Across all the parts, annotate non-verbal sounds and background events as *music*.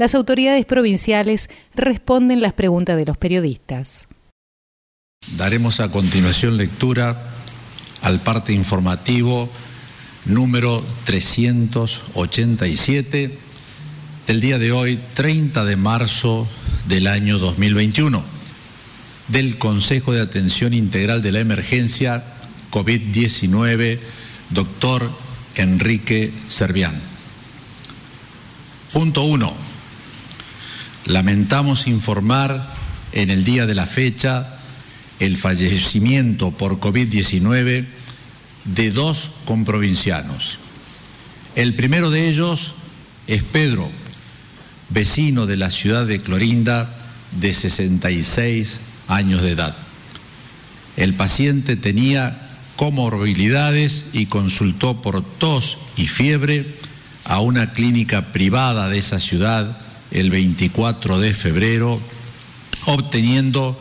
las autoridades provinciales responden las preguntas de los periodistas. Daremos a continuación lectura al parte informativo número 387 del día de hoy, 30 de marzo del año 2021, del Consejo de Atención Integral de la Emergencia COVID-19, doctor Enrique Servián. Punto 1. Lamentamos informar en el día de la fecha el fallecimiento por COVID-19 de dos comprovincianos. El primero de ellos es Pedro, vecino de la ciudad de Clorinda, de 66 años de edad. El paciente tenía comorbilidades y consultó por tos y fiebre a una clínica privada de esa ciudad el 24 de febrero, obteniendo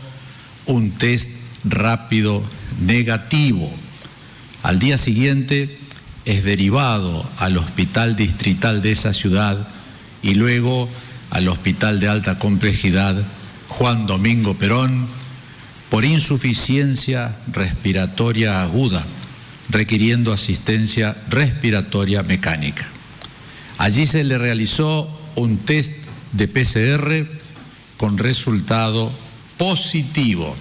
un test rápido negativo. Al día siguiente es derivado al hospital distrital de esa ciudad y luego al hospital de alta complejidad Juan Domingo Perón por insuficiencia respiratoria aguda, requiriendo asistencia respiratoria mecánica. Allí se le realizó un test de PCR con resultado positivo,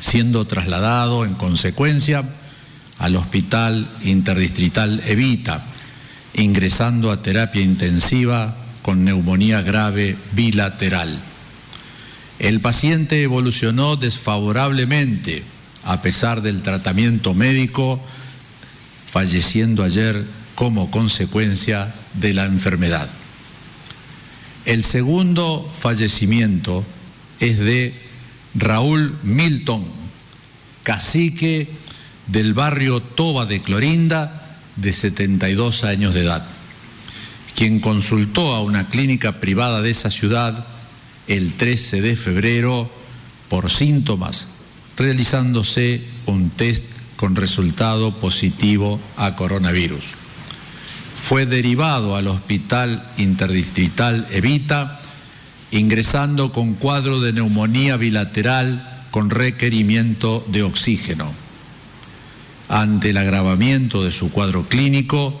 siendo trasladado en consecuencia al Hospital Interdistrital Evita, ingresando a terapia intensiva con neumonía grave bilateral. El paciente evolucionó desfavorablemente a pesar del tratamiento médico, falleciendo ayer como consecuencia de la enfermedad. El segundo fallecimiento es de Raúl Milton, cacique del barrio Toba de Clorinda, de 72 años de edad, quien consultó a una clínica privada de esa ciudad el 13 de febrero por síntomas, realizándose un test con resultado positivo a coronavirus fue derivado al Hospital Interdistrital Evita, ingresando con cuadro de neumonía bilateral con requerimiento de oxígeno. Ante el agravamiento de su cuadro clínico,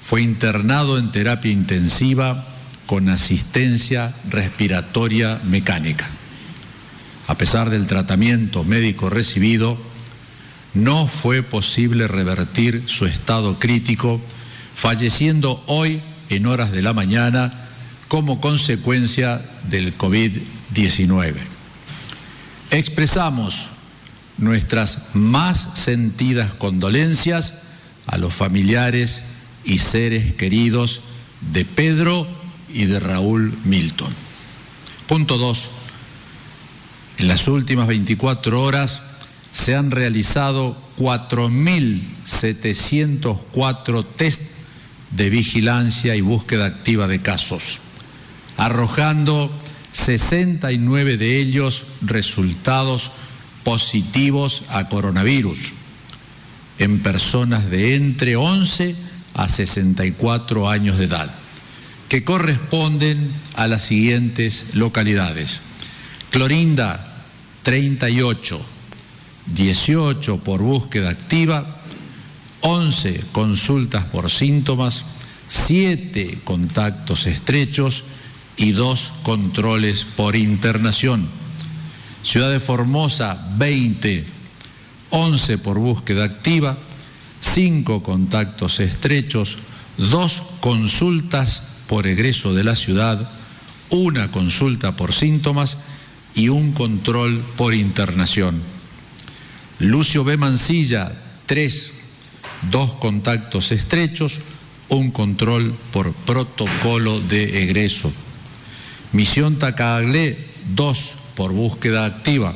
fue internado en terapia intensiva con asistencia respiratoria mecánica. A pesar del tratamiento médico recibido, no fue posible revertir su estado crítico falleciendo hoy en horas de la mañana como consecuencia del COVID-19. Expresamos nuestras más sentidas condolencias a los familiares y seres queridos de Pedro y de Raúl Milton. Punto 2. En las últimas 24 horas se han realizado 4.704 test de vigilancia y búsqueda activa de casos, arrojando 69 de ellos resultados positivos a coronavirus. En personas de entre 11 a 64 años de edad, que corresponden a las siguientes localidades. Clorinda, 38, 18 por búsqueda activa, 11 consultas por síntomas, 7 contactos estrechos y 2 controles por internación. Ciudad de Formosa, 20, 11 por búsqueda activa, 5 contactos estrechos, 2 consultas por egreso de la ciudad, una consulta por síntomas y un control por internación. Lucio B. Mancilla, 3 dos contactos estrechos, un control por protocolo de egreso. Misión Tacaglé, dos por búsqueda activa.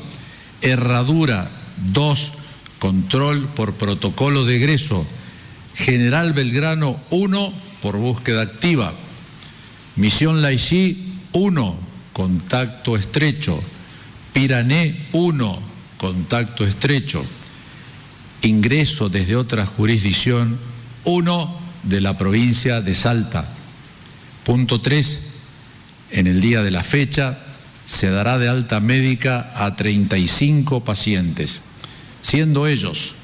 Herradura 2, control por protocolo de egreso. General Belgrano 1, por búsqueda activa. Misión Laixí 1, contacto estrecho. Pirané 1, contacto estrecho. Ingreso desde otra jurisdicción 1 de la provincia de Salta. Punto 3. En el día de la fecha se dará de alta médica a 35 pacientes, siendo ellos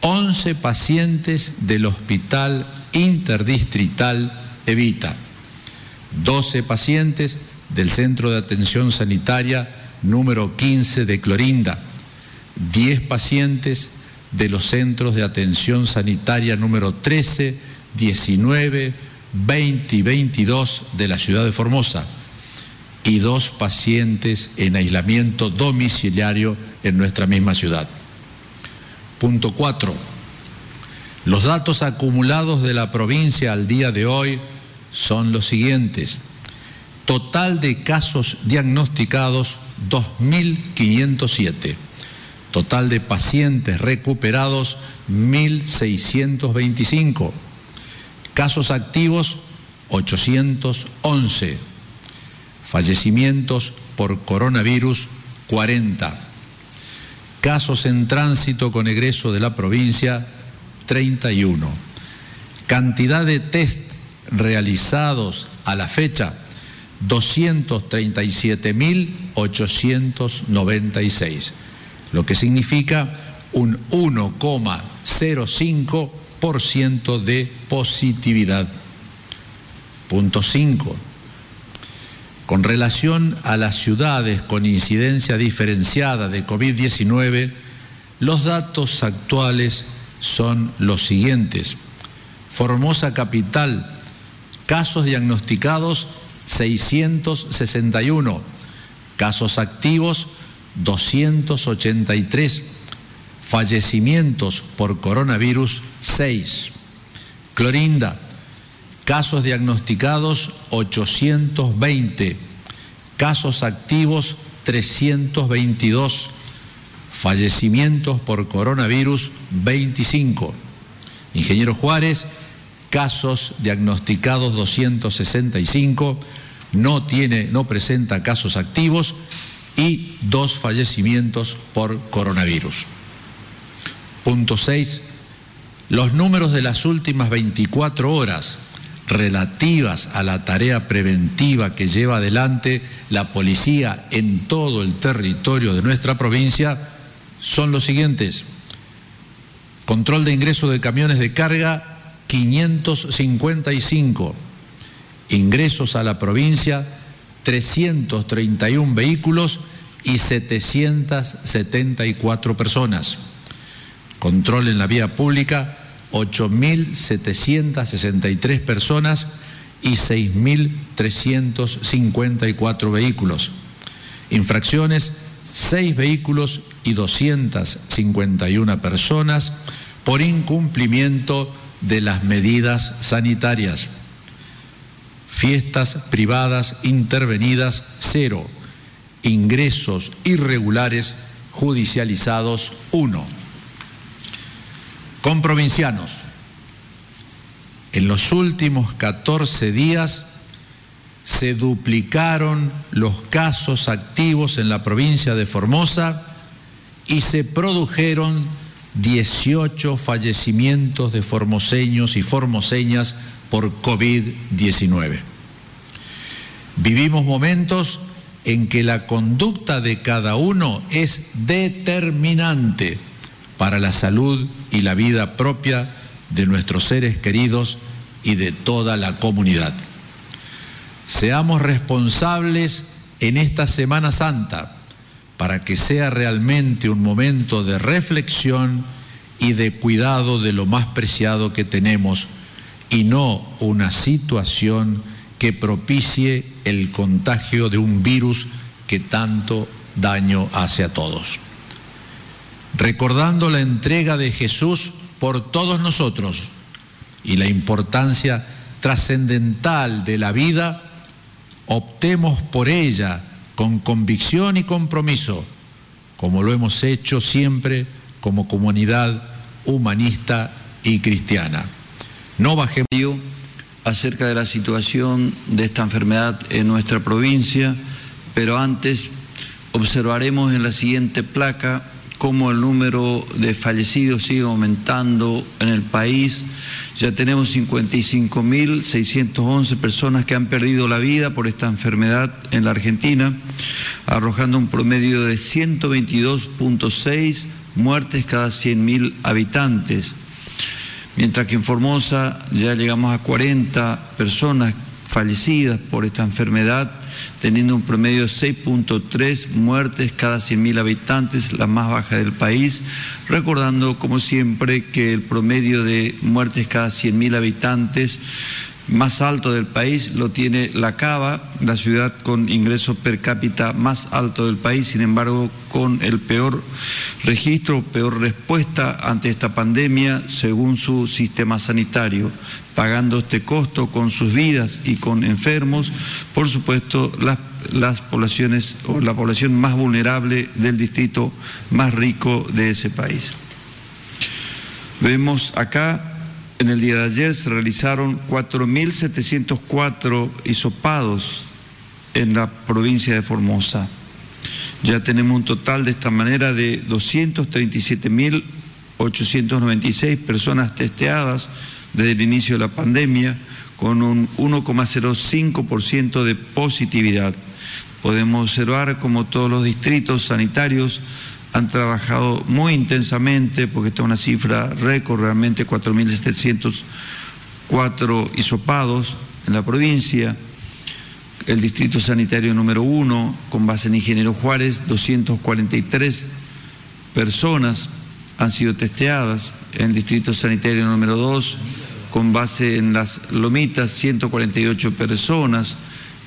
11 pacientes del Hospital Interdistrital Evita, 12 pacientes del Centro de Atención Sanitaria número 15 de Clorinda, 10 pacientes de los centros de atención sanitaria número 13, 19, 20 y 22 de la ciudad de Formosa y dos pacientes en aislamiento domiciliario en nuestra misma ciudad. Punto 4. Los datos acumulados de la provincia al día de hoy son los siguientes. Total de casos diagnosticados 2.507. Total de pacientes recuperados 1.625. Casos activos 811. Fallecimientos por coronavirus 40. Casos en tránsito con egreso de la provincia 31. Cantidad de test realizados a la fecha 237.896, lo que significa un 1,05% de positividad. Punto 5. Con relación a las ciudades con incidencia diferenciada de COVID-19, los datos actuales son los siguientes. Formosa Capital, casos diagnosticados 661, casos activos 283, fallecimientos por coronavirus 6. Clorinda, casos diagnosticados 820, casos activos 322, fallecimientos por coronavirus 25. Ingeniero Juárez, casos diagnosticados 265, no tiene, no presenta casos activos y dos fallecimientos por coronavirus. Punto 6. Los números de las últimas 24 horas relativas a la tarea preventiva que lleva adelante la policía en todo el territorio de nuestra provincia son los siguientes. Control de ingreso de camiones de carga 555. Ingresos a la provincia 331 vehículos y 774 personas. Control en la vía pública 8.763 personas y 6.354 vehículos. Infracciones 6 vehículos y 251 personas por incumplimiento de las medidas sanitarias. Fiestas privadas intervenidas, cero. Ingresos irregulares judicializados, uno. Con provincianos. En los últimos 14 días se duplicaron los casos activos en la provincia de Formosa y se produjeron 18 fallecimientos de formoseños y formoseñas por COVID-19. Vivimos momentos en que la conducta de cada uno es determinante para la salud y la vida propia de nuestros seres queridos y de toda la comunidad. Seamos responsables en esta Semana Santa para que sea realmente un momento de reflexión y de cuidado de lo más preciado que tenemos y no una situación que propicie el contagio de un virus que tanto daño hace a todos. Recordando la entrega de Jesús por todos nosotros y la importancia trascendental de la vida, optemos por ella con convicción y compromiso, como lo hemos hecho siempre como comunidad humanista y cristiana. No bajemos acerca de la situación de esta enfermedad en nuestra provincia, pero antes observaremos en la siguiente placa cómo el número de fallecidos sigue aumentando en el país. Ya tenemos 55.611 personas que han perdido la vida por esta enfermedad en la Argentina, arrojando un promedio de 122.6 muertes cada 100.000 habitantes. Mientras que en Formosa ya llegamos a 40 personas fallecidas por esta enfermedad, teniendo un promedio de 6.3 muertes cada 100.000 habitantes, la más baja del país, recordando como siempre que el promedio de muertes cada 100.000 habitantes más alto del país lo tiene La Cava, la ciudad con ingreso per cápita más alto del país, sin embargo con el peor registro, peor respuesta ante esta pandemia según su sistema sanitario, pagando este costo con sus vidas y con enfermos, por supuesto las, las poblaciones o la población más vulnerable del distrito más rico de ese país. Vemos acá en el día de ayer se realizaron 4.704 hisopados en la provincia de Formosa. Ya tenemos un total de esta manera de 237.896 personas testeadas desde el inicio de la pandemia, con un 1,05% de positividad. Podemos observar como todos los distritos sanitarios han trabajado muy intensamente, porque esta es una cifra récord, realmente 4.704 hisopados en la provincia. El distrito sanitario número uno, con base en Ingeniero Juárez, 243 personas han sido testeadas. En el distrito sanitario número dos, con base en las Lomitas, 148 personas.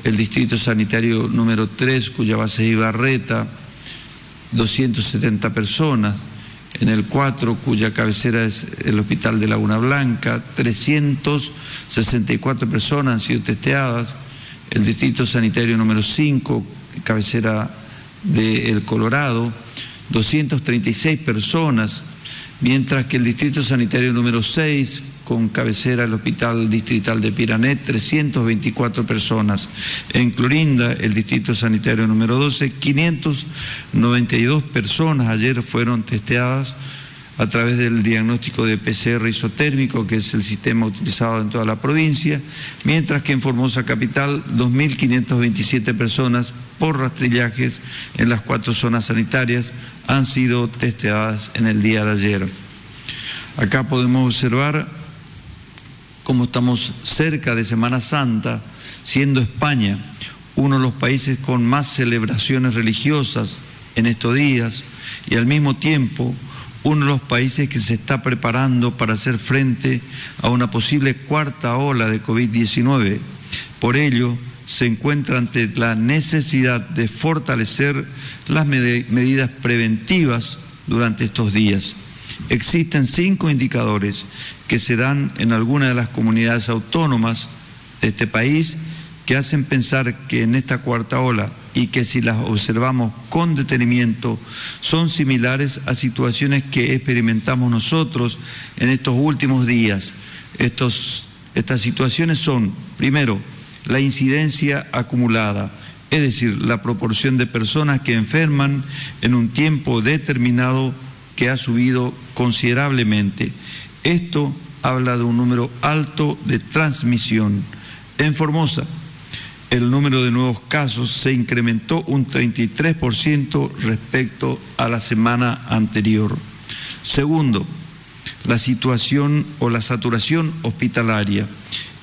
El distrito sanitario número tres, cuya base es Ibarreta, 270 personas, en el 4, cuya cabecera es el Hospital de Laguna Blanca, 364 personas han sido testeadas, el Distrito Sanitario número 5, cabecera de El Colorado, 236 personas, mientras que el Distrito Sanitario número 6, con cabecera el Hospital Distrital de Piranet, 324 personas. En Clorinda, el Distrito Sanitario número 12, 592 personas ayer fueron testeadas a través del diagnóstico de PCR isotérmico, que es el sistema utilizado en toda la provincia, mientras que en Formosa Capital 2.527 personas por rastrillajes en las cuatro zonas sanitarias han sido testeadas en el día de ayer. Acá podemos observar como estamos cerca de Semana Santa, siendo España uno de los países con más celebraciones religiosas en estos días y al mismo tiempo uno de los países que se está preparando para hacer frente a una posible cuarta ola de COVID-19. Por ello, se encuentra ante la necesidad de fortalecer las medidas preventivas durante estos días. Existen cinco indicadores que se dan en algunas de las comunidades autónomas de este país que hacen pensar que en esta cuarta ola y que si las observamos con detenimiento son similares a situaciones que experimentamos nosotros en estos últimos días. Estos, estas situaciones son, primero, la incidencia acumulada, es decir, la proporción de personas que enferman en un tiempo determinado que ha subido considerablemente. Esto habla de un número alto de transmisión. En Formosa, el número de nuevos casos se incrementó un 33% respecto a la semana anterior. Segundo, la situación o la saturación hospitalaria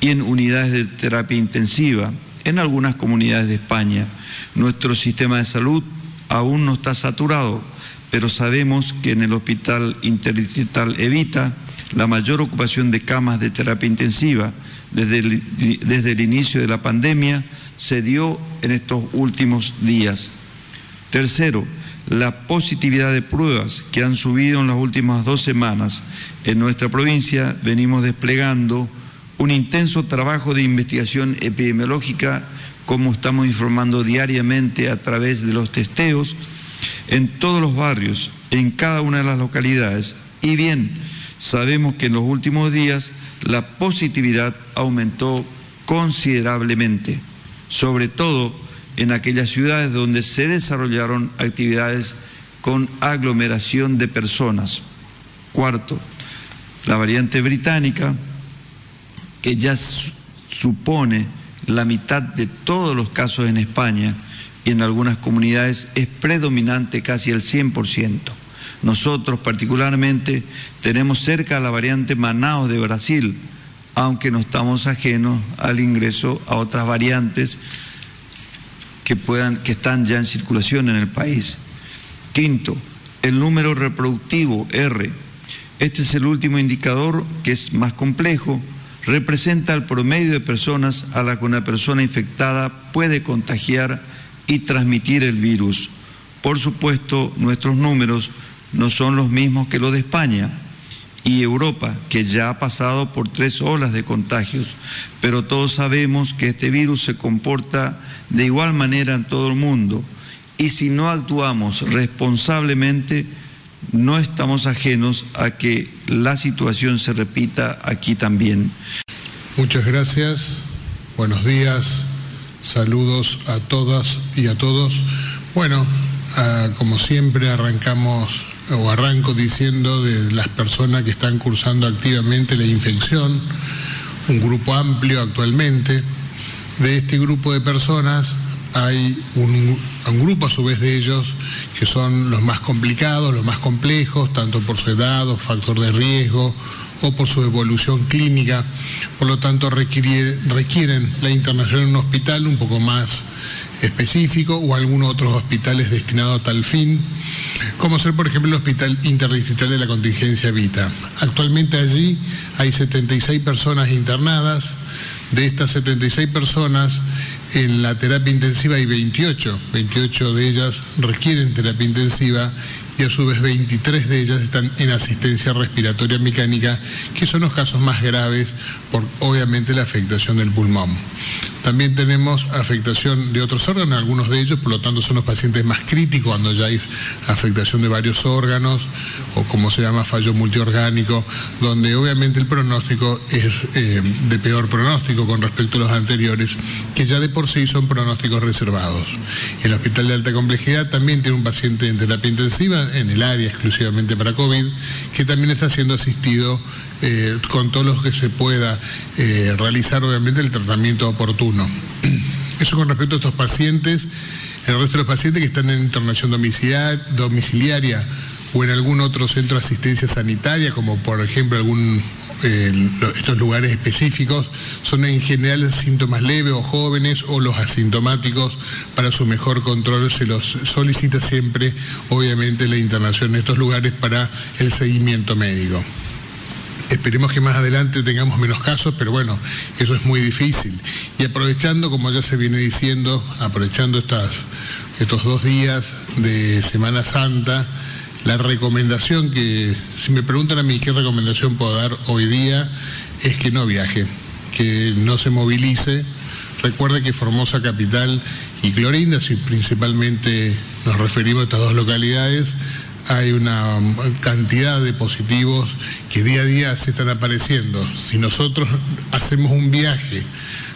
y en unidades de terapia intensiva en algunas comunidades de España. Nuestro sistema de salud aún no está saturado pero sabemos que en el Hospital Interdistrital Evita la mayor ocupación de camas de terapia intensiva desde el, desde el inicio de la pandemia se dio en estos últimos días. Tercero, la positividad de pruebas que han subido en las últimas dos semanas. En nuestra provincia venimos desplegando un intenso trabajo de investigación epidemiológica como estamos informando diariamente a través de los testeos, en todos los barrios, en cada una de las localidades. Y bien, sabemos que en los últimos días la positividad aumentó considerablemente, sobre todo en aquellas ciudades donde se desarrollaron actividades con aglomeración de personas. Cuarto, la variante británica, que ya supone la mitad de todos los casos en España en algunas comunidades, es predominante casi el 100%. Nosotros particularmente tenemos cerca la variante Manaus de Brasil, aunque no estamos ajenos al ingreso a otras variantes que, puedan, que están ya en circulación en el país. Quinto, el número reproductivo R. Este es el último indicador que es más complejo. Representa el promedio de personas a la que una persona infectada puede contagiar y transmitir el virus. Por supuesto, nuestros números no son los mismos que los de España y Europa, que ya ha pasado por tres olas de contagios, pero todos sabemos que este virus se comporta de igual manera en todo el mundo y si no actuamos responsablemente, no estamos ajenos a que la situación se repita aquí también. Muchas gracias, buenos días, saludos a todas y a todos. Bueno, ah, como siempre arrancamos o arranco diciendo de las personas que están cursando activamente la infección, un grupo amplio actualmente. De este grupo de personas hay un, un, grupo a su vez de ellos que son los más complicados, los más complejos, tanto por su edad o factor de riesgo o por su evolución clínica. Por lo tanto, requieren la internación en un hospital un poco más específico o algunos otros hospitales destinados a tal fin, como ser por ejemplo el Hospital Interdistrital de la Contingencia Vita. Actualmente allí hay 76 personas internadas, de estas 76 personas en la terapia intensiva hay 28, 28 de ellas requieren terapia intensiva y a su vez 23 de ellas están en asistencia respiratoria mecánica, que son los casos más graves por obviamente la afectación del pulmón. También tenemos afectación de otros órganos, algunos de ellos, por lo tanto, son los pacientes más críticos cuando ya hay afectación de varios órganos o como se llama fallo multiorgánico, donde obviamente el pronóstico es eh, de peor pronóstico con respecto a los anteriores, que ya de por sí son pronósticos reservados. El hospital de alta complejidad también tiene un paciente en terapia intensiva en el área exclusivamente para COVID, que también está siendo asistido eh, con todo lo que se pueda eh, realizar, obviamente, el tratamiento oportuno. *clears throat* Eso con respecto a estos pacientes, el resto de los pacientes que están en internación domiciliaria o en algún otro centro de asistencia sanitaria, como por ejemplo algún estos lugares específicos son en general síntomas leves o jóvenes o los asintomáticos para su mejor control se los solicita siempre obviamente la internación en estos lugares para el seguimiento médico. Esperemos que más adelante tengamos menos casos, pero bueno, eso es muy difícil. Y aprovechando, como ya se viene diciendo, aprovechando estas, estos dos días de Semana Santa, la recomendación que, si me preguntan a mí qué recomendación puedo dar hoy día, es que no viaje, que no se movilice. Recuerde que Formosa Capital y Clorinda, si principalmente nos referimos a estas dos localidades, hay una cantidad de positivos que día a día se están apareciendo. Si nosotros hacemos un viaje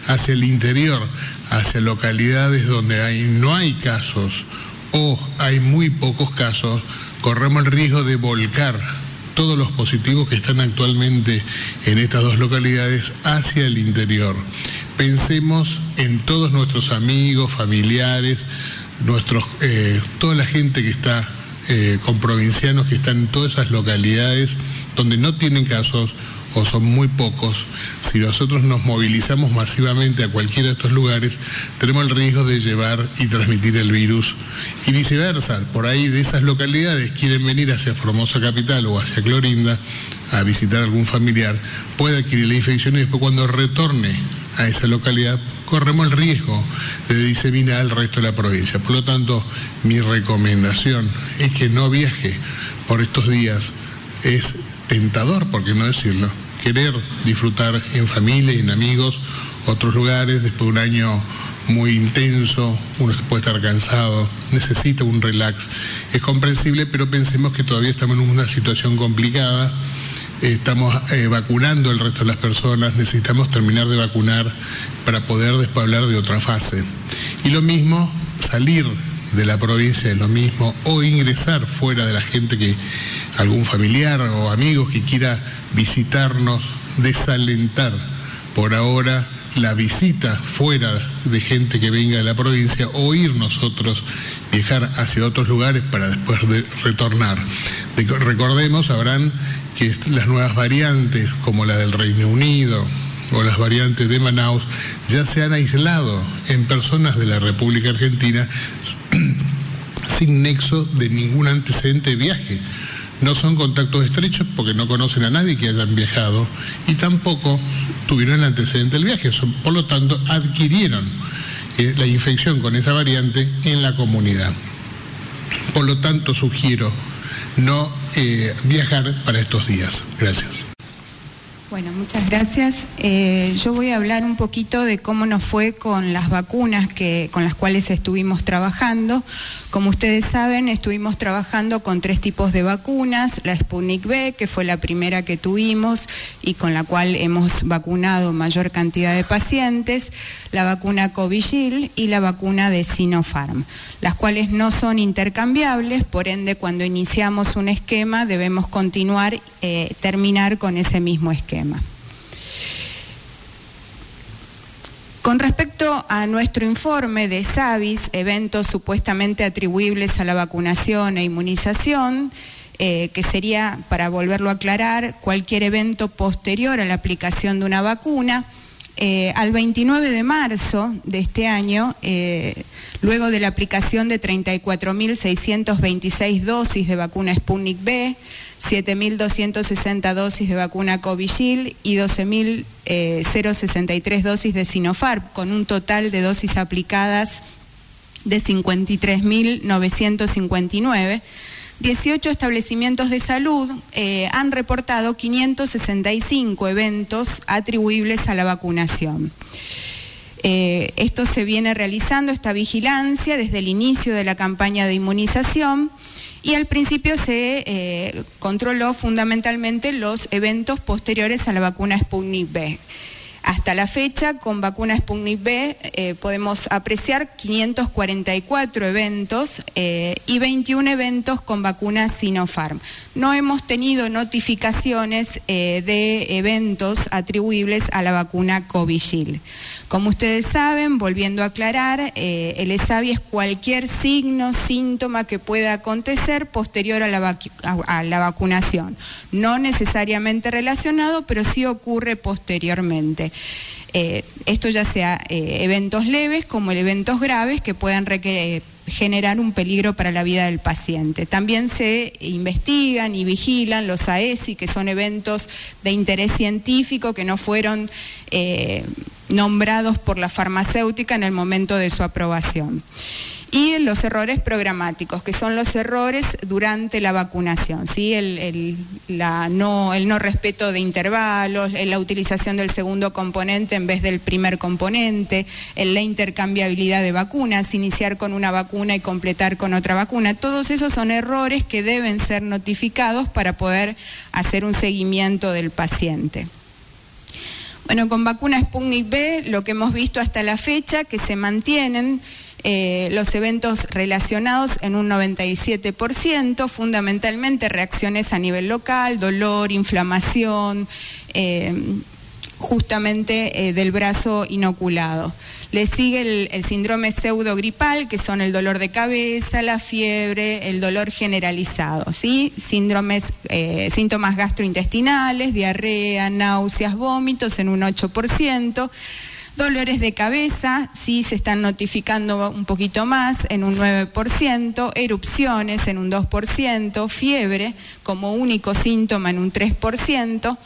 hacia el interior, hacia localidades donde hay, no hay casos o hay muy pocos casos, corremos el riesgo de volcar todos los positivos que están actualmente en estas dos localidades hacia el interior. Pensemos en todos nuestros amigos, familiares, nuestros, eh, toda la gente que está eh, con provincianos que están en todas esas localidades donde no tienen casos o son muy pocos, si nosotros nos movilizamos masivamente a cualquiera de estos lugares, tenemos el riesgo de llevar y transmitir el virus. Y viceversa, por ahí de esas localidades quieren venir hacia Formosa Capital o hacia Clorinda a visitar algún familiar, puede adquirir la infección y después cuando retorne a esa localidad, corremos el riesgo de diseminar al resto de la provincia. Por lo tanto, mi recomendación es que no viaje por estos días. Es tentador, por qué no decirlo, querer disfrutar en familia en amigos otros lugares después de un año muy intenso, uno puede estar cansado, necesita un relax. Es comprensible, pero pensemos que todavía estamos en una situación complicada. Estamos eh, vacunando al resto de las personas, necesitamos terminar de vacunar para poder después hablar de otra fase. Y lo mismo, salir de la provincia es lo mismo, o ingresar fuera de la gente que, algún familiar o amigos que quiera visitarnos, desalentar por ahora la visita fuera de gente que venga de la provincia o ir nosotros viajar hacia otros lugares para después de retornar. recordemos, sabrán que las nuevas variantes como la del Reino Unido o las variantes de Manaus ya se han aislado en personas de la República Argentina *clears throat* sin nexo de ningún antecedente de viaje. No son contactos estrechos porque no conocen a nadie que hayan viajado y tampoco tuvieron el antecedente del viaje. Por lo tanto, adquirieron eh, la infección con esa variante en la comunidad. Por lo tanto, sugiero no eh, viajar para estos días. Gracias. Bueno, muchas gracias. Eh, yo voy a hablar un poquito de cómo nos fue con las vacunas que, con las cuales estuvimos trabajando. Como ustedes saben, estuvimos trabajando con tres tipos de vacunas, la Sputnik B, que fue la primera que tuvimos y con la cual hemos vacunado mayor cantidad de pacientes, la vacuna Covishield y la vacuna de Sinopharm, las cuales no son intercambiables, por ende cuando iniciamos un esquema debemos continuar, eh, terminar con ese mismo esquema. Con respecto a nuestro informe de SAVIS, eventos supuestamente atribuibles a la vacunación e inmunización, eh, que sería, para volverlo a aclarar, cualquier evento posterior a la aplicación de una vacuna, eh, al 29 de marzo de este año, eh, luego de la aplicación de 34.626 dosis de vacuna Sputnik B, 7.260 dosis de vacuna Covishield y 12.063 dosis de Sinopharm, con un total de dosis aplicadas de 53.959. 18 establecimientos de salud eh, han reportado 565 eventos atribuibles a la vacunación. Eh, esto se viene realizando, esta vigilancia, desde el inicio de la campaña de inmunización y al principio se eh, controló fundamentalmente los eventos posteriores a la vacuna Sputnik B. Hasta la fecha, con vacuna Sputnik B eh, podemos apreciar 544 eventos eh, y 21 eventos con vacuna Sinopharm. No hemos tenido notificaciones de eventos atribuibles a la vacuna Covishield. Como ustedes saben, volviendo a aclarar, el ESAVI es cualquier signo, síntoma que pueda acontecer posterior a la, vacunación. No necesariamente relacionado, pero sí ocurre posteriormente. Eh, esto ya sea eh, eventos leves como eventos graves que puedan generar un peligro para la vida del paciente. También se investigan y vigilan los AESI, que son eventos de interés científico que no fueron eh, nombrados por la farmacéutica en el momento de su aprobación y los errores programáticos, que son los errores durante la vacunación, ¿sí? el, no, el no respeto de intervalos, la utilización del segundo componente en vez del primer componente, la intercambiabilidad de vacunas, iniciar con una vacuna y completar con otra vacuna. Todos esos son errores que deben ser notificados para poder hacer un seguimiento del paciente. Bueno, con vacuna Sputnik B, lo que hemos visto hasta la fecha, que se mantienen eh, los eventos relacionados en un 97%, fundamentalmente reacciones a nivel local, dolor, inflamación, eh, justamente eh, del brazo inoculado. Le sigue el, síndrome pseudogripal, que son el dolor de cabeza, la fiebre, el dolor generalizado, ¿sí? Síndromes, síntomas gastrointestinales, diarrea, náuseas, vómitos en un 8%. Dolores de cabeza, sí se están notificando un poquito más, en un 9%, erupciones en un 2%, fiebre como único síntoma en un 3%,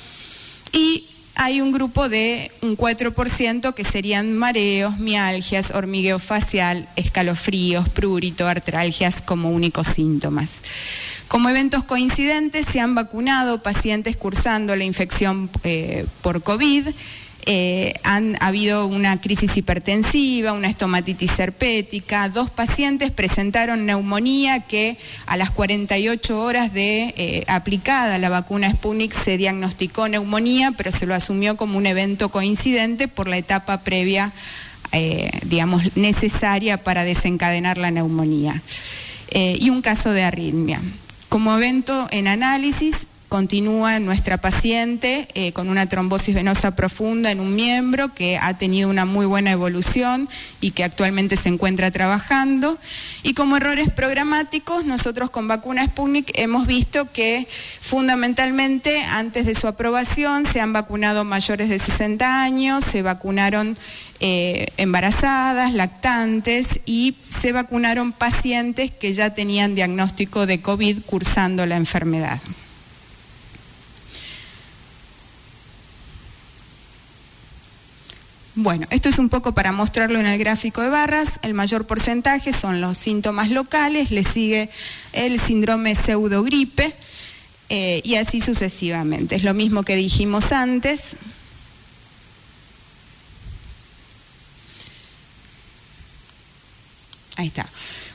y hay un grupo de un 4% que serían mareos, mialgias, hormigueo facial, escalofríos, prurito, artralgias como únicos síntomas. Como eventos coincidentes se han vacunado pacientes cursando la infección eh, por COVID eh, han habido una crisis hipertensiva, una estomatitis herpética, dos pacientes presentaron neumonía que a las 48 horas de eh, aplicada la vacuna Sputnik se diagnosticó neumonía, pero se lo asumió como un evento coincidente por la etapa previa, eh, digamos, necesaria para desencadenar la neumonía. y un caso de arritmia. Como evento en análisis, Continúa nuestra paciente eh, con una trombosis venosa profunda en un miembro que ha tenido una muy buena evolución y que actualmente se encuentra trabajando. Y como errores programáticos, nosotros con vacuna Sputnik hemos visto que fundamentalmente antes de su aprobación se han vacunado mayores de 60 años, se vacunaron eh, embarazadas, lactantes y se vacunaron pacientes que ya tenían diagnóstico de COVID cursando la enfermedad. Bueno, esto es un poco para mostrarlo en el gráfico de barras. El mayor porcentaje son los síntomas locales, le sigue el síndrome pseudogripe eh, y así sucesivamente. Es lo mismo que dijimos antes. Ahí está.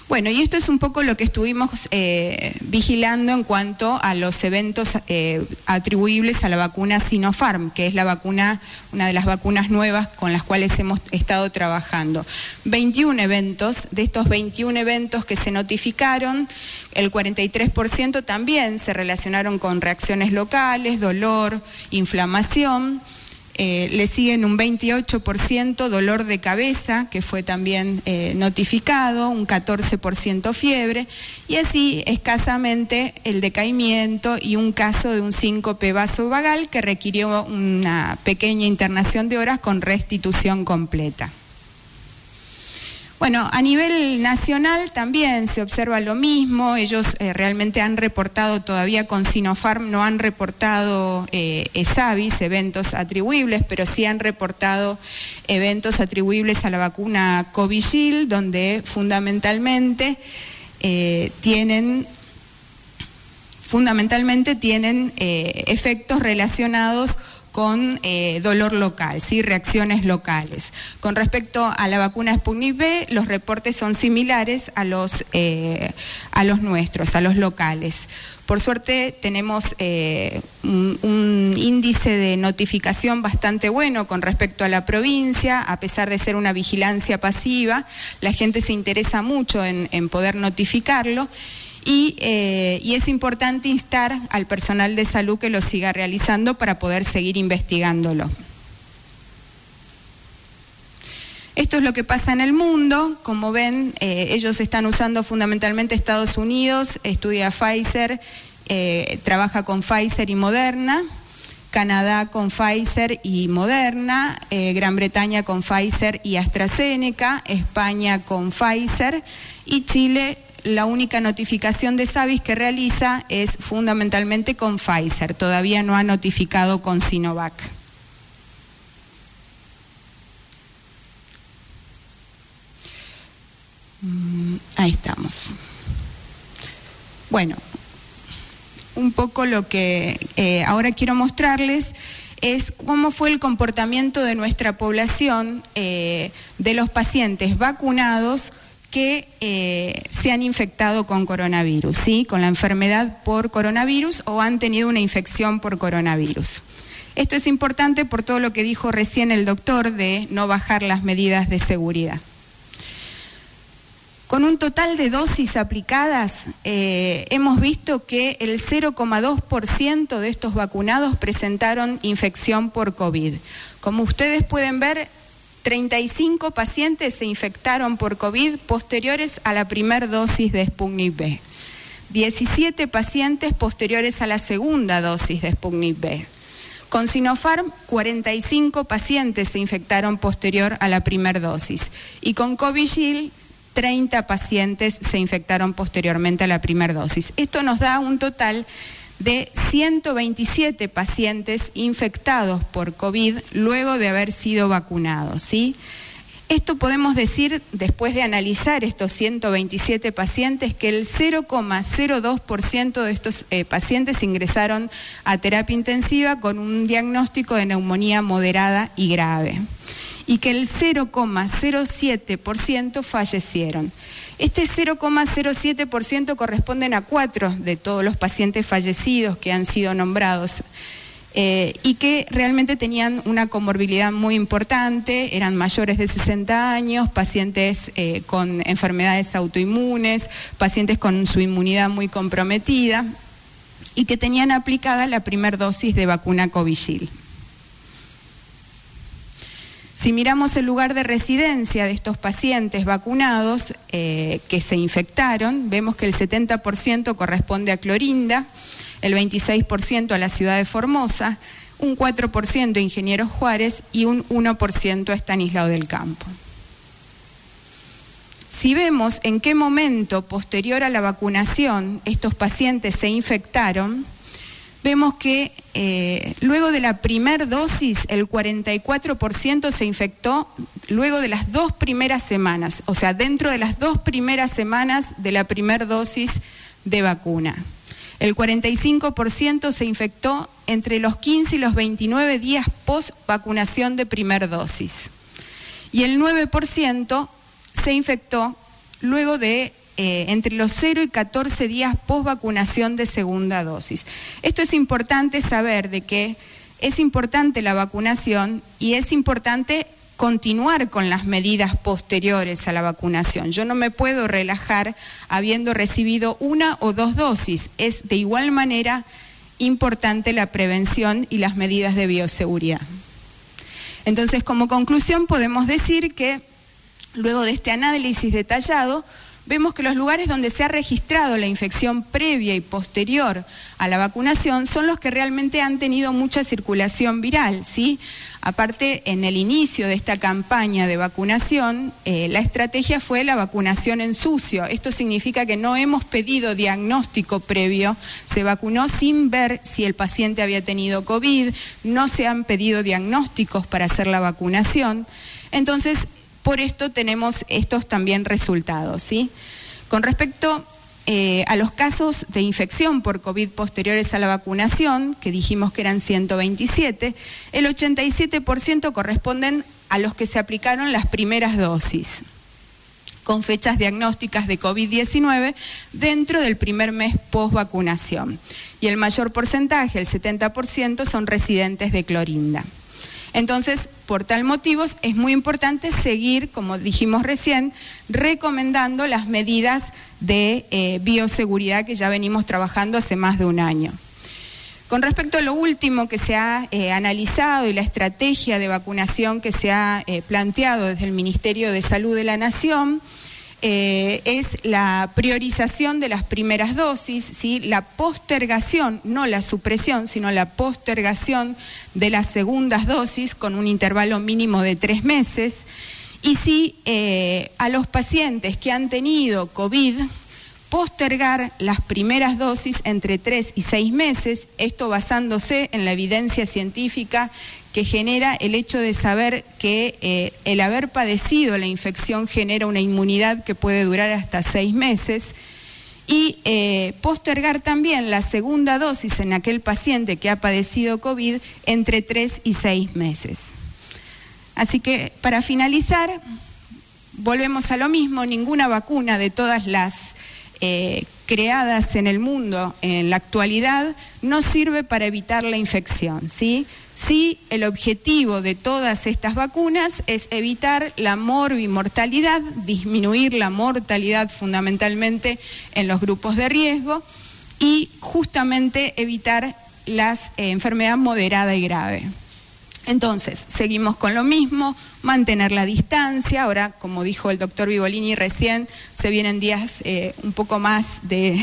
Bueno, y esto es un poco lo que estuvimos eh, vigilando en cuanto a los eventos eh, atribuibles a la vacuna Sinopharm, que es la vacuna, una de las vacunas nuevas con las cuales hemos estado trabajando. 21 eventos, de estos 21 eventos que se notificaron, el 43% también se relacionaron con reacciones locales, dolor, inflamación. Eh, le siguen un 28% dolor de cabeza, que fue también eh, notificado, un 14% fiebre, y así escasamente el decaimiento y un caso de un síncope vasovagal que requirió una pequeña internación de horas con restitución completa. Bueno, a nivel nacional también se observa lo mismo, ellos eh, realmente han reportado todavía con Sinopharm, no han reportado eh, ESAVIS, eventos atribuibles, pero sí han reportado eventos atribuibles a la vacuna Covishield, donde fundamentalmente eh, tienen fundamentalmente tienen efectos relacionados con eh, dolor local, ¿sí? reacciones locales. Con respecto a la vacuna Sputnik V, los reportes son similares a los, eh, a los nuestros, a los locales. Por suerte tenemos eh, un, índice de notificación bastante bueno con respecto a la provincia, a pesar de ser una vigilancia pasiva, la gente se interesa mucho en, en poder notificarlo. Eh, y, es importante instar al personal de salud que lo siga realizando para poder seguir investigándolo. Esto es lo que pasa en el mundo. Como ven, eh, ellos están usando fundamentalmente Estados Unidos, estudia Pfizer, eh, trabaja con Pfizer y Moderna. Canadá con Pfizer y Moderna, Gran Bretaña con Pfizer y AstraZeneca, España con Pfizer y Chile la única notificación de SAVIS que realiza es fundamentalmente con Pfizer, todavía no ha notificado con Sinovac. Mm, ahí estamos. Bueno, un poco lo que eh, ahora quiero mostrarles es cómo fue el comportamiento de nuestra población eh, de los pacientes vacunados que eh, se han infectado con coronavirus, ¿sí? con la enfermedad por coronavirus o han tenido una infección por coronavirus. Esto es importante por todo lo que dijo recién el doctor de no bajar las medidas de seguridad. Con un total de dosis aplicadas, eh, hemos visto que el 0,2% de estos vacunados presentaron infección por COVID. Como ustedes pueden ver, 35 pacientes se infectaron por COVID posteriores a la primera dosis de Sputnik B. 17 pacientes posteriores a la segunda dosis de Sputnik B. Con Sinopharm, 45 pacientes se infectaron posterior a la primera dosis. Y con Covishield, 30 pacientes se infectaron posteriormente a la primera dosis. Esto nos da un total de 127 pacientes infectados por COVID luego de haber sido vacunados. ¿sí? Esto podemos decir, después de analizar estos 127 pacientes, que el 0,02% de estos eh, pacientes ingresaron a terapia intensiva con un diagnóstico de neumonía moderada y grave y que el 0,07% fallecieron. Este 0,07% corresponden a cuatro de todos los pacientes fallecidos que han sido nombrados. Eh, y que realmente tenían una comorbilidad muy importante, eran mayores de 60 años, pacientes eh, con enfermedades autoinmunes, pacientes con su inmunidad muy comprometida y que tenían aplicada la primera dosis de vacuna Covishield. Si miramos el lugar de residencia de estos pacientes vacunados eh, que se infectaron, vemos que el 70% corresponde a Clorinda, el 26% a la ciudad de Formosa, un 4% a Ingenieros Juárez y un 1% a Estanislao del Campo. Si vemos en qué momento posterior a la vacunación estos pacientes se infectaron, vemos que eh, luego de la primera dosis el 44% se infectó luego de las dos primeras semanas, o sea, dentro de las dos primeras semanas de la primera dosis de vacuna. El 45% se infectó entre los 15 y los 29 días post vacunación de primera dosis. Y el 9% se infectó luego de eh, entre los 0 y 14 días post vacunación de segunda dosis. Esto es importante saber de que es importante la vacunación y es importante continuar con las medidas posteriores a la vacunación. Yo no me puedo relajar habiendo recibido una o dos dosis. Es de igual manera importante la prevención y las medidas de bioseguridad. Entonces, como conclusión, podemos decir que luego de este análisis detallado, vemos que los lugares donde se ha registrado la infección previa y posterior a la vacunación son los que realmente han tenido mucha circulación viral. ¿sí? Aparte, en el inicio de esta campaña de vacunación, eh, la estrategia fue la vacunación en sucio. Esto significa que no hemos pedido diagnóstico previo, se vacunó sin ver si el paciente había tenido COVID, no se han pedido diagnósticos para hacer la vacunación. Entonces, por esto tenemos estos también resultados. ¿sí? Con respecto eh, a los casos de infección por COVID posteriores a la vacunación, que dijimos que eran 127, el 87% corresponden a los que se aplicaron las primeras dosis con fechas diagnósticas de COVID-19 dentro del primer mes post vacunación. Y el mayor porcentaje, el 70%, son residentes de Clorinda. Entonces, por tal motivo, es muy importante seguir, como dijimos recién, recomendando las medidas de eh, bioseguridad que ya venimos trabajando hace más de un año. Con respecto a lo último que se ha eh, analizado y la estrategia de vacunación que se ha eh, planteado desde el Ministerio de Salud de la Nación, eh, es la priorización de las primeras dosis, ¿sí? la postergación, no la supresión, sino la postergación de las segundas dosis con un intervalo mínimo de tres meses. Y si eh, a los pacientes que han tenido COVID, postergar las primeras dosis entre tres y seis meses, esto basándose en la evidencia científica que genera el hecho de saber que eh, el haber padecido la infección genera una inmunidad que puede durar hasta seis meses y eh, postergar también la segunda dosis en aquel paciente que ha padecido COVID entre tres y seis meses. Así que para finalizar, volvemos a lo mismo, ninguna vacuna de todas las eh, creadas en el mundo en la actualidad no sirve para evitar la infección. ¿sí? sí, el objetivo de todas estas vacunas es evitar la morbimortalidad, disminuir la mortalidad fundamentalmente en los grupos de riesgo y justamente evitar las eh, enfermedad moderada y grave. Entonces, seguimos con lo mismo, mantener la distancia. Ahora, como dijo el doctor Vivolini recién, se vienen días eh, un poco más de,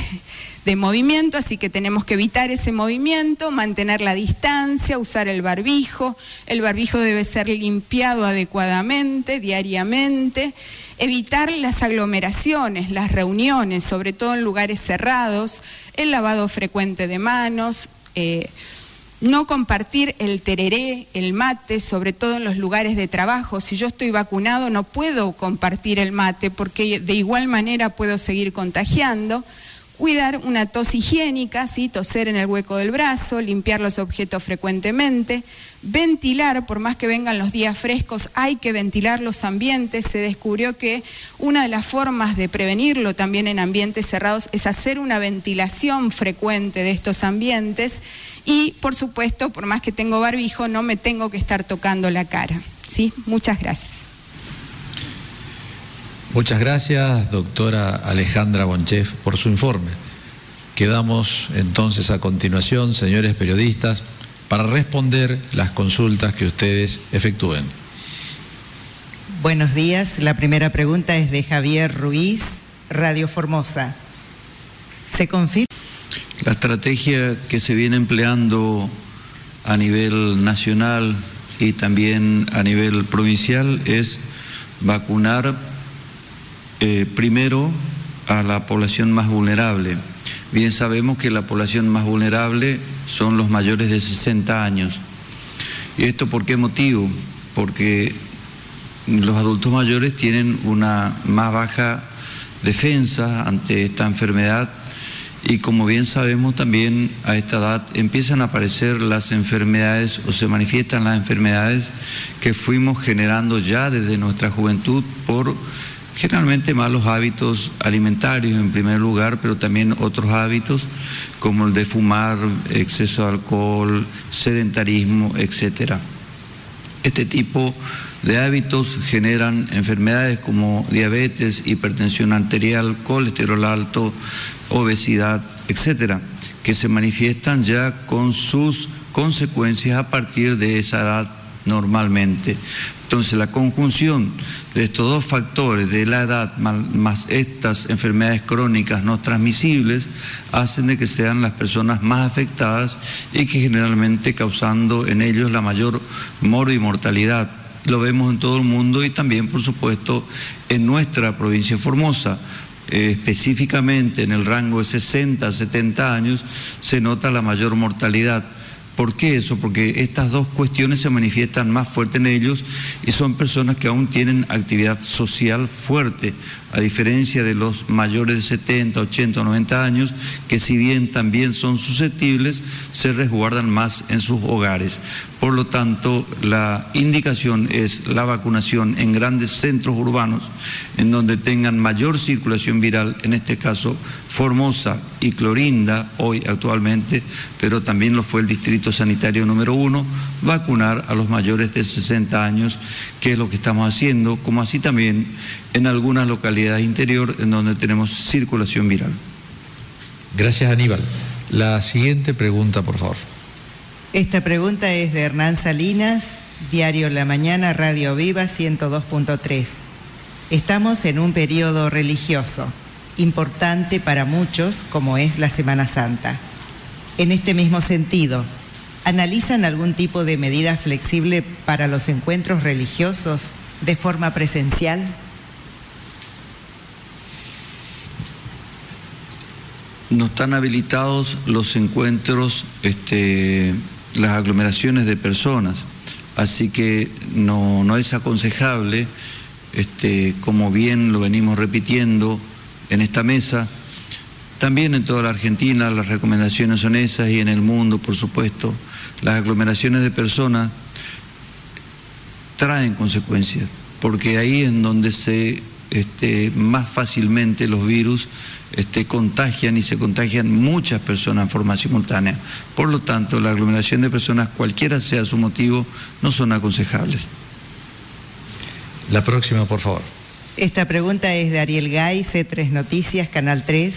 movimiento, así que tenemos que evitar ese movimiento, mantener la distancia, usar el barbijo. El barbijo debe ser limpiado adecuadamente, diariamente. Evitar las aglomeraciones, las reuniones, sobre todo en lugares cerrados, el lavado frecuente de manos. Eh, no compartir el tereré, el mate, sobre todo en los lugares de trabajo. Si yo estoy vacunado no puedo compartir el mate porque de igual manera puedo seguir contagiando cuidar una tos higiénica, ¿sí? toser en el hueco del brazo, limpiar los objetos frecuentemente, ventilar, por más que vengan los días frescos, hay que ventilar los ambientes. Se descubrió que una de las formas de prevenirlo también en ambientes cerrados es hacer una ventilación frecuente de estos ambientes y, por supuesto, por más que tengo barbijo, no me tengo que estar tocando la cara. ¿sí? Muchas gracias. Muchas gracias, doctora Alejandra Bonchef, por su informe. Quedamos entonces a continuación, señores periodistas, para responder las consultas que ustedes efectúen. Buenos días. La primera pregunta es de Javier Ruiz, Radio Formosa. ¿Se confirma? La estrategia que se viene empleando a nivel nacional y también a nivel provincial es vacunar eh, primero, a la población más vulnerable. Bien sabemos que la población más vulnerable son los mayores de 60 años. ¿Y esto por qué motivo? Porque los adultos mayores tienen una más baja defensa ante esta enfermedad y como bien sabemos también a esta edad empiezan a aparecer las enfermedades o se manifiestan las enfermedades que fuimos generando ya desde nuestra juventud por generalmente malos hábitos alimentarios en primer lugar, pero también otros hábitos como el de fumar, exceso de alcohol, sedentarismo, etc. Este tipo de hábitos generan enfermedades como diabetes, hipertensión arterial, colesterol alto, obesidad, etc., que se manifiestan ya con sus consecuencias a partir de esa edad normalmente. Entonces la conjunción de estos dos factores, de la edad más estas enfermedades crónicas no transmisibles, hacen de que sean las personas más afectadas y que generalmente causando en ellos la mayor mortalidad. Lo vemos en todo el mundo y también, por supuesto, en nuestra provincia de Formosa. Eh, específicamente en el rango de 60 a 70 años se nota la mayor mortalidad. ¿Por qué eso? Porque estas dos cuestiones se manifiestan más fuerte en ellos y son personas que aún tienen actividad social fuerte, a diferencia de los mayores de 70, 80 o 90 años, que si bien también son susceptibles, se resguardan más en sus hogares. Por lo tanto, la indicación es la vacunación en grandes centros urbanos, en donde tengan mayor circulación viral, en este caso Formosa y Clorinda, hoy actualmente, pero también lo fue el Distrito Sanitario número uno, vacunar a los mayores de 60 años, que es lo que estamos haciendo, como así también en algunas localidades interior en donde tenemos circulación viral. Gracias Aníbal. La siguiente pregunta, por favor. Esta pregunta es de Hernán Salinas, Diario La Mañana, Radio Viva 102.3. Estamos en un periodo religioso importante para muchos como es la Semana Santa. En este mismo sentido, ¿analizan algún tipo de medida flexible para los encuentros religiosos de forma presencial? No están habilitados los encuentros, este, las aglomeraciones de personas, así que no, es aconsejable, este, como bien lo venimos repitiendo en esta mesa, también en toda la Argentina las recomendaciones son esas y en el mundo, por supuesto, las aglomeraciones de personas traen consecuencias, porque ahí es donde se este, más fácilmente los virus este, contagian y se contagian muchas personas en forma simultánea. Por lo tanto, la aglomeración de personas, cualquiera sea su motivo, no son aconsejables. La próxima, por favor. Esta pregunta es de Ariel Gay, C3 Noticias, Canal 3.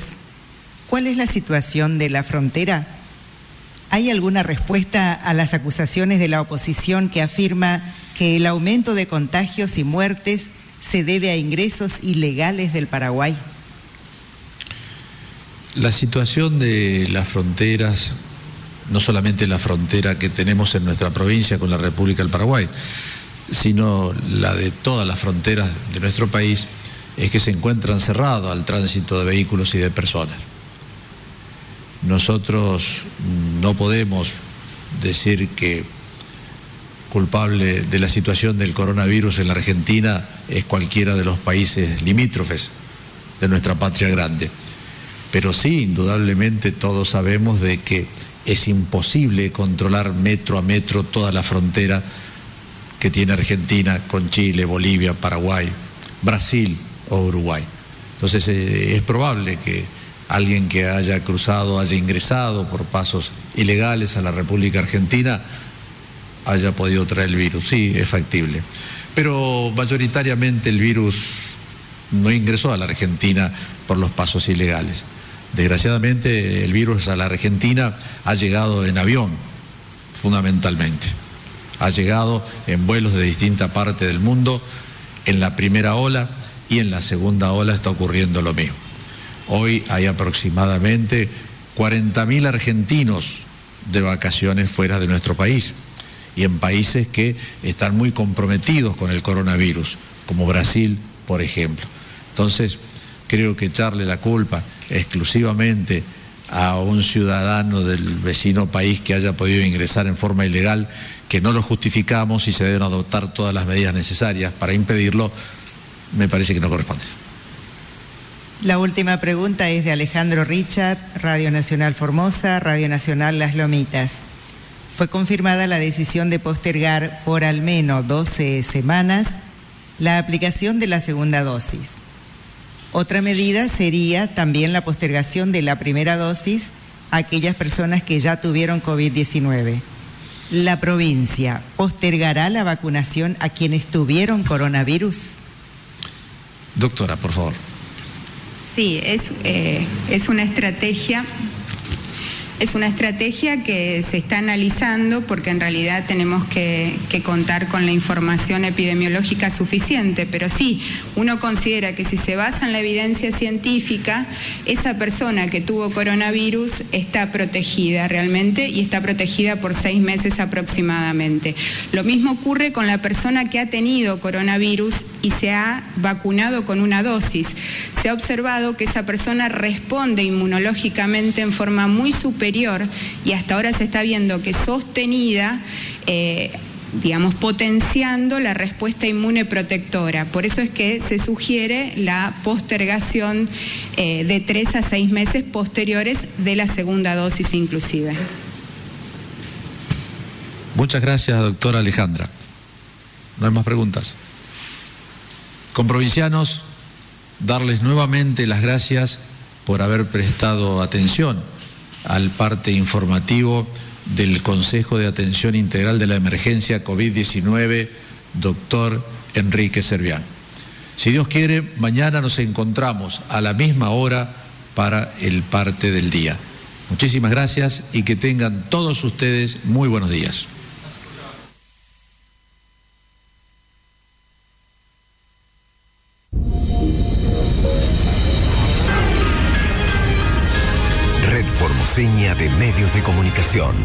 ¿Cuál es la situación de la frontera? ¿Hay alguna respuesta a las acusaciones de la oposición que afirma que el aumento de contagios y muertes se debe a ingresos ilegales del Paraguay? La situación de las fronteras, no solamente la frontera que tenemos en nuestra provincia con la República del Paraguay, sino la de todas las fronteras de nuestro país, es que se encuentran cerrados al tránsito de vehículos y de personas. Nosotros no podemos decir que culpable de la situación del coronavirus en la Argentina es cualquiera de los países limítrofes de nuestra patria grande. Pero sí, indudablemente todos sabemos de que es imposible controlar metro a metro toda la frontera que tiene Argentina con Chile, Bolivia, Paraguay, Brasil o Uruguay. Entonces eh, es probable que alguien que haya cruzado, haya ingresado por pasos ilegales a la República Argentina, haya podido traer el virus. Sí, es factible. Pero mayoritariamente el virus no ingresó a la Argentina por los pasos ilegales. Desgraciadamente el virus a la Argentina ha llegado en avión, fundamentalmente. Ha llegado en vuelos de distinta parte del mundo. En la primera ola y en la segunda ola está ocurriendo lo mismo. Hoy hay aproximadamente 40.000 argentinos de vacaciones fuera de nuestro país y en países que están muy comprometidos con el coronavirus, como Brasil, por ejemplo. Entonces, creo que echarle la culpa exclusivamente a un ciudadano del vecino país que haya podido ingresar en forma ilegal, que no lo justificamos y se deben adoptar todas las medidas necesarias para impedirlo, me parece que no corresponde. La última pregunta es de Alejandro Richard, Radio Nacional Formosa, Radio Nacional Las Lomitas. Fue confirmada la decisión de postergar por al menos 12 semanas la aplicación de la segunda dosis. Otra medida sería también la postergación de la primera dosis a aquellas personas que ya tuvieron COVID-19. ¿La provincia postergará la vacunación a quienes tuvieron coronavirus? Doctora, por favor. Sí, es, eh, es una estrategia es una estrategia que se está analizando porque en realidad tenemos que, contar con la información epidemiológica suficiente, pero sí, uno considera que si se basa en la evidencia científica, esa persona que tuvo coronavirus está protegida realmente y está protegida por seis meses aproximadamente. Lo mismo ocurre con la persona que ha tenido coronavirus y se ha vacunado con una dosis. Se ha observado que esa persona responde inmunológicamente en forma muy superior y hasta ahora se está viendo que sostenida, eh, digamos, potenciando la respuesta inmune protectora. Por eso es que se sugiere la postergación eh, de tres a seis meses posteriores de la segunda dosis inclusive. Muchas gracias, doctora Alejandra. No hay más preguntas. Con provincianos, darles nuevamente las gracias por haber prestado atención al parte informativo del Consejo de Atención Integral de la Emergencia COVID-19, doctor Enrique Servián. Si Dios quiere, mañana nos encontramos a la misma hora para el parte del día. Muchísimas gracias y que tengan todos ustedes muy buenos días. Seña de Medios de Comunicación.